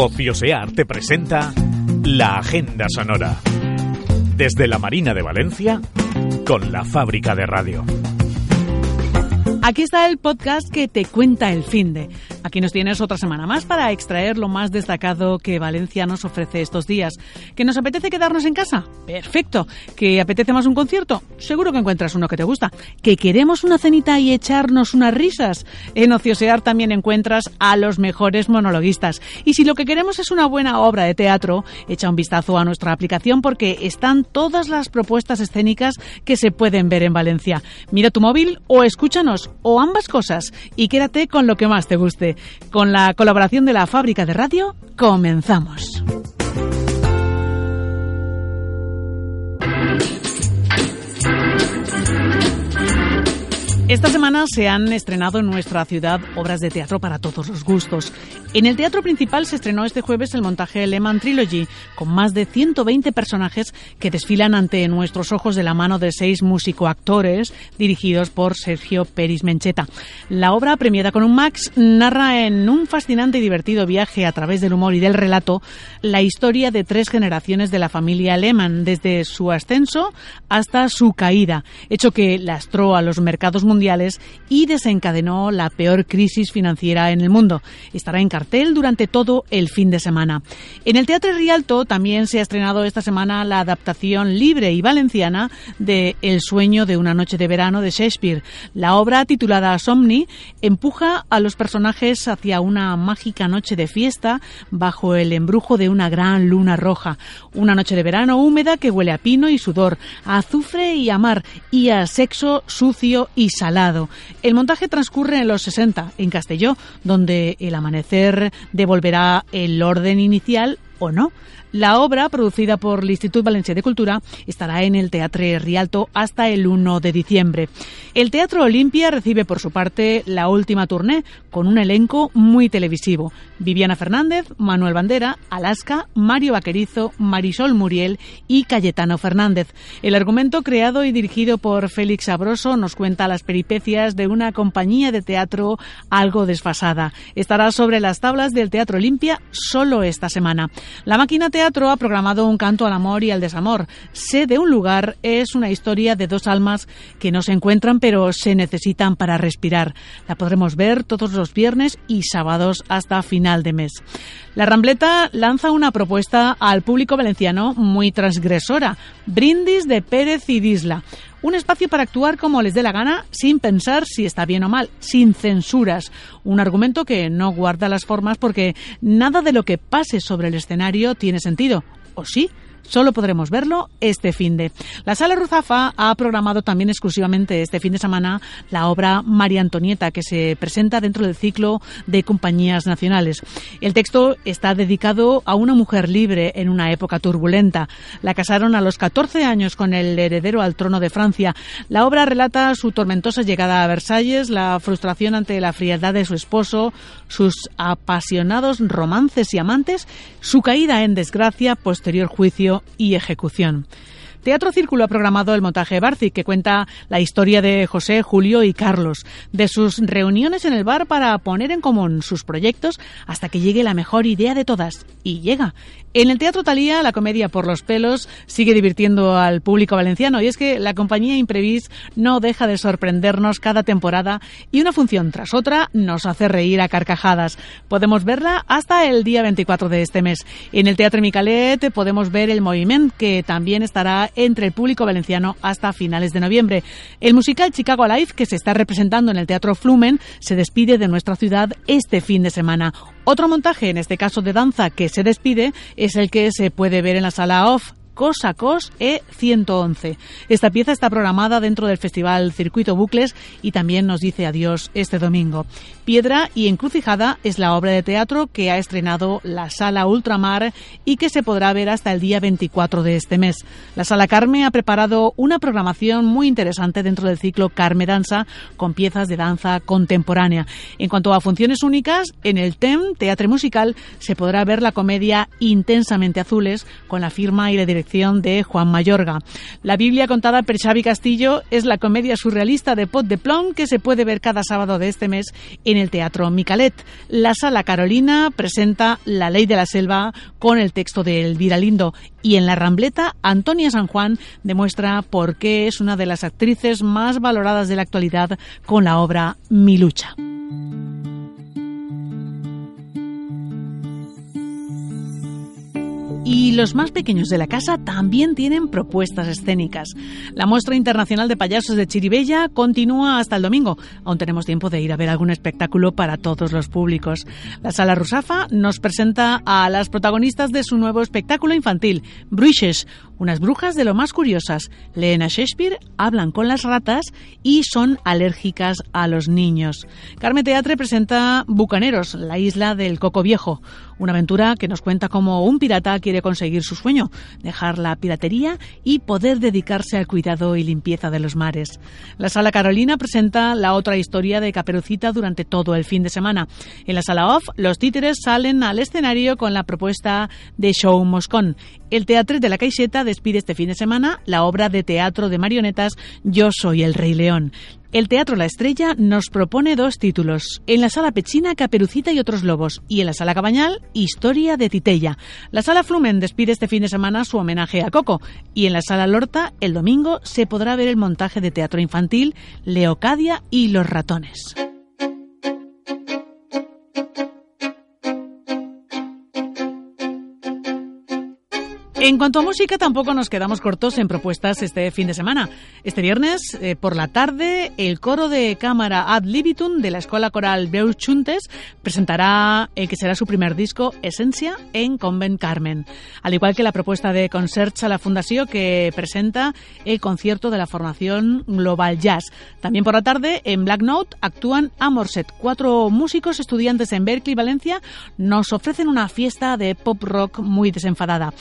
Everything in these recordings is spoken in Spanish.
Ociosear te presenta la Agenda Sonora. Desde la Marina de Valencia, con la Fábrica de Radio. Aquí está el podcast que te cuenta el fin de. Aquí nos tienes otra semana más para extraer lo más destacado que Valencia nos ofrece estos días. ¿Que nos apetece quedarnos en casa? Perfecto. ¿Que apetece más un concierto? Seguro que encuentras uno que te gusta. ¿Que queremos una cenita y echarnos unas risas? En Ociosear también encuentras a los mejores monologuistas. Y si lo que queremos es una buena obra de teatro, echa un vistazo a nuestra aplicación porque están todas las propuestas escénicas que se pueden ver en Valencia. Mira tu móvil o escúchanos o ambas cosas y quédate con lo que más te guste. Con la colaboración de la fábrica de radio, comenzamos. Esta semana se han estrenado en nuestra ciudad obras de teatro para todos los gustos. En el teatro principal se estrenó este jueves el montaje Lehman Trilogy, con más de 120 personajes que desfilan ante nuestros ojos de la mano de seis músico-actores dirigidos por Sergio Peris Mencheta. La obra, premiada con un Max, narra en un fascinante y divertido viaje a través del humor y del relato la historia de tres generaciones de la familia Lehman, desde su ascenso hasta su caída, hecho que lastró a los mercados mundiales y desencadenó la peor crisis financiera en el mundo. Estará en durante todo el fin de semana. En el Teatro Rialto también se ha estrenado esta semana la adaptación libre y valenciana de El sueño de una noche de verano de Shakespeare. La obra titulada Somni empuja a los personajes hacia una mágica noche de fiesta bajo el embrujo de una gran luna roja. Una noche de verano húmeda que huele a pino y sudor, a azufre y a mar y a sexo sucio y salvaje el montaje transcurre en los 60, en Castelló, donde el amanecer devolverá el orden inicial o no. La obra, producida por el Instituto Valencia de Cultura, estará en el Teatro Rialto hasta el 1 de diciembre. El Teatro Olimpia recibe por su parte la última tournée con un elenco muy televisivo. Viviana Fernández, Manuel Bandera, Alaska, Mario Vaquerizo, Marisol Muriel y Cayetano Fernández. El argumento creado y dirigido por Félix Sabroso nos cuenta las peripecias de una compañía de teatro algo desfasada. Estará sobre las tablas del Teatro Olimpia solo esta semana. La máquina Teatro ha programado un canto al amor y al desamor. Sé de un lugar es una historia de dos almas que no se encuentran pero se necesitan para respirar. La podremos ver todos los viernes y sábados hasta final de mes. La Rambleta lanza una propuesta al público valenciano muy transgresora. Brindis de Pérez y Disla. Un espacio para actuar como les dé la gana sin pensar si está bien o mal, sin censuras. Un argumento que no guarda las formas porque nada de lo que pase sobre el escenario tiene sentido. ¿O sí? Solo podremos verlo este fin de. La Sala Ruzafa ha programado también exclusivamente este fin de semana la obra María Antonieta, que se presenta dentro del ciclo de compañías nacionales. El texto está dedicado a una mujer libre en una época turbulenta. La casaron a los 14 años con el heredero al trono de Francia. La obra relata su tormentosa llegada a Versalles, la frustración ante la frialdad de su esposo, sus apasionados romances y amantes, su caída en desgracia, posterior juicio y ejecución. Teatro Círculo ha programado el montaje Barci, que cuenta la historia de José, Julio y Carlos, de sus reuniones en el bar para poner en común sus proyectos hasta que llegue la mejor idea de todas. Y llega. En el Teatro Talía, la comedia por los pelos sigue divirtiendo al público valenciano y es que la compañía Imprevis no deja de sorprendernos cada temporada y una función tras otra nos hace reír a carcajadas. Podemos verla hasta el día 24 de este mes. En el Teatro Micalet podemos ver el movimiento que también estará entre el público valenciano hasta finales de noviembre. El musical Chicago Live, que se está representando en el Teatro Flumen, se despide de nuestra ciudad este fin de semana. Otro montaje, en este caso de danza, que se despide es el que se puede ver en la sala off Cosa Cos E111. Esta pieza está programada dentro del festival Circuito Bucles y también nos dice adiós este domingo. Piedra y Encrucijada es la obra de teatro que ha estrenado la Sala Ultramar y que se podrá ver hasta el día 24 de este mes. La Sala Carme ha preparado una programación muy interesante dentro del ciclo Carme Danza con piezas de danza contemporánea. En cuanto a funciones únicas, en el TEM, Teatro Musical, se podrá ver la comedia Intensamente Azules con la firma y la dirección de Juan Mayorga. La Biblia contada por Xavi Castillo es la comedia surrealista de Pot de Plom que se puede ver cada sábado de este mes en el Teatro Micalet. La Sala Carolina presenta La Ley de la Selva con el texto de Elvira Lindo y en La Rambleta Antonia San Juan demuestra por qué es una de las actrices más valoradas de la actualidad con la obra Mi lucha. Y los más pequeños de la casa también tienen propuestas escénicas. La muestra internacional de payasos de Chiribella continúa hasta el domingo. Aún tenemos tiempo de ir a ver algún espectáculo para todos los públicos. La Sala Rusafa nos presenta a las protagonistas de su nuevo espectáculo infantil, Bruiches, unas brujas de lo más curiosas. Leen a Shakespeare, hablan con las ratas y son alérgicas a los niños. Carme Teatre presenta Bucaneros, la isla del Coco Viejo. Una aventura que nos cuenta cómo un pirata quiere conseguir su sueño, dejar la piratería y poder dedicarse al cuidado y limpieza de los mares. La Sala Carolina presenta la otra historia de Caperucita durante todo el fin de semana. En la Sala Off, los títeres salen al escenario con la propuesta de Show Moscón. El Teatro de la Caixeta despide este fin de semana la obra de teatro de marionetas Yo soy el Rey León. El Teatro La Estrella nos propone dos títulos. En la Sala Pechina, Caperucita y otros lobos. Y en la Sala Cabañal, Historia de Titella. La Sala Flumen despide este fin de semana su homenaje a Coco. Y en la Sala Lorta, el domingo, se podrá ver el montaje de teatro infantil Leocadia y los ratones. En cuanto a música, tampoco nos quedamos cortos en propuestas este fin de semana. Este viernes, eh, por la tarde, el coro de cámara Ad Libitum de la Escuela Coral Chuntes presentará el que será su primer disco, Esencia, en Convent Carmen. Al igual que la propuesta de Concerts a la Fundación que presenta el concierto de la formación Global Jazz. También por la tarde, en Black Note, actúan Amorset. Cuatro músicos estudiantes en Berkeley, Valencia, nos ofrecen una fiesta de pop rock muy desenfadada.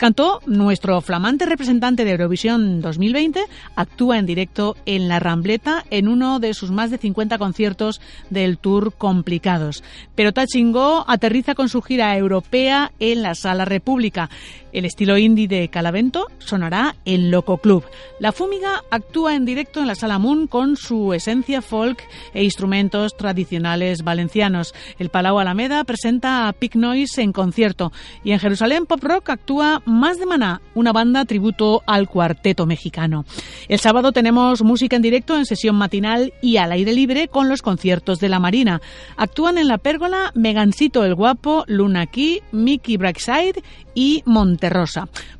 Cantó, nuestro flamante representante de Eurovisión 2020, actúa en directo en La Rambleta en uno de sus más de 50 conciertos del Tour Complicados. Pero Tachingo aterriza con su gira europea en la Sala República. El estilo indie de Calavento sonará en Loco Club. La Fúmiga actúa en directo en la Sala Moon con su esencia folk e instrumentos tradicionales valencianos. El Palau Alameda presenta a Pick Noise en concierto y en Jerusalén Pop Rock actúa Más de Maná, una banda tributo al cuarteto mexicano. El sábado tenemos música en directo en sesión matinal y al aire libre con los conciertos de la Marina. Actúan en la pérgola Megancito el Guapo, Luna Key, Mickey Brackside y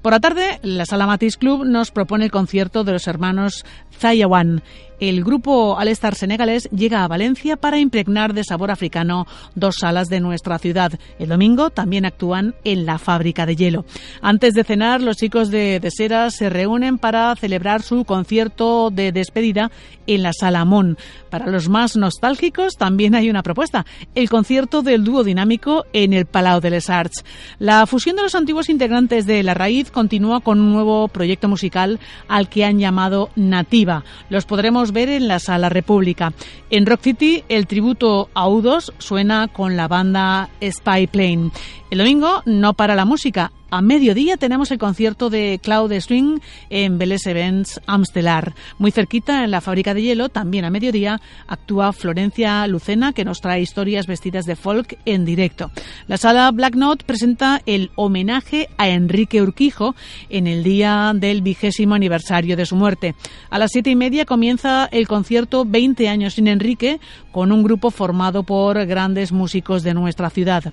Por la tarde, la Sala Matis Club nos propone el concierto de los hermanos Zayawan el grupo Alestar Senegalés llega a Valencia para impregnar de sabor africano dos salas de nuestra ciudad. El domingo también actúan en la fábrica de hielo. Antes de cenar, los chicos de Desera se reúnen para celebrar su concierto de despedida en la Sala Mon. Para los más nostálgicos también hay una propuesta, el concierto del dúo dinámico en el Palau de les Arts. La fusión de los antiguos integrantes de La Raíz continúa con un nuevo proyecto musical al que han llamado Nativa. Los podremos ver en la Sala República. En Rock City, el tributo a U2 suena con la banda Spy Plane. El domingo no para la música. A mediodía tenemos el concierto de Cloud Swing en Beles Events Amstelar. Muy cerquita, en la fábrica de hielo, también a mediodía, actúa Florencia Lucena, que nos trae historias vestidas de folk en directo. La sala Black Note presenta el homenaje a Enrique Urquijo en el día del vigésimo aniversario de su muerte. A las siete y media comienza el concierto 20 años sin Enrique, con un grupo formado por grandes músicos de nuestra ciudad.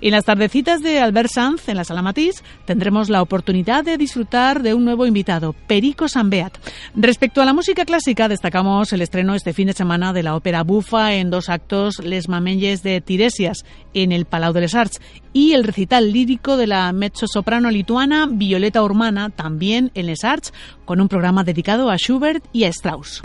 En las tardecitas de Albert Sanz, en la sala Matisse, tendremos la oportunidad de disfrutar de un nuevo invitado, Perico Sambeat. Respecto a la música clásica, destacamos el estreno este fin de semana de la ópera bufa en dos actos Les Mamelles de Tiresias en el Palau de les Arts y el recital lírico de la mezzo-soprano lituana Violeta Urmana también en Les Arts con un programa dedicado a Schubert y a Strauss.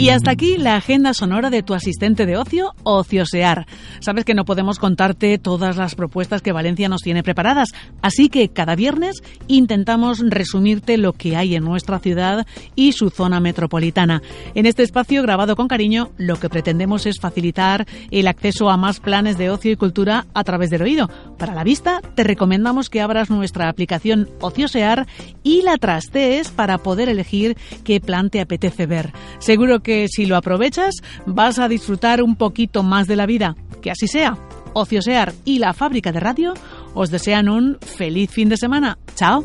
Y hasta aquí la agenda sonora de tu asistente de ocio, Ociosear. Sabes que no podemos contarte todas las propuestas que Valencia nos tiene preparadas, así que cada viernes intentamos resumirte lo que hay en nuestra ciudad y su zona metropolitana. En este espacio grabado con cariño, lo que pretendemos es facilitar el acceso a más planes de ocio y cultura a través del oído. Para la vista, te recomendamos que abras nuestra aplicación Ociosear y la trastees para poder elegir qué plan te apetece ver. Seguro que que si lo aprovechas vas a disfrutar un poquito más de la vida. Que así sea. Ociosear y la fábrica de radio os desean un feliz fin de semana. Chao.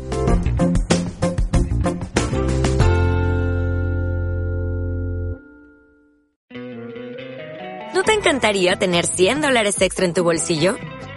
¿No te encantaría tener 100 dólares extra en tu bolsillo?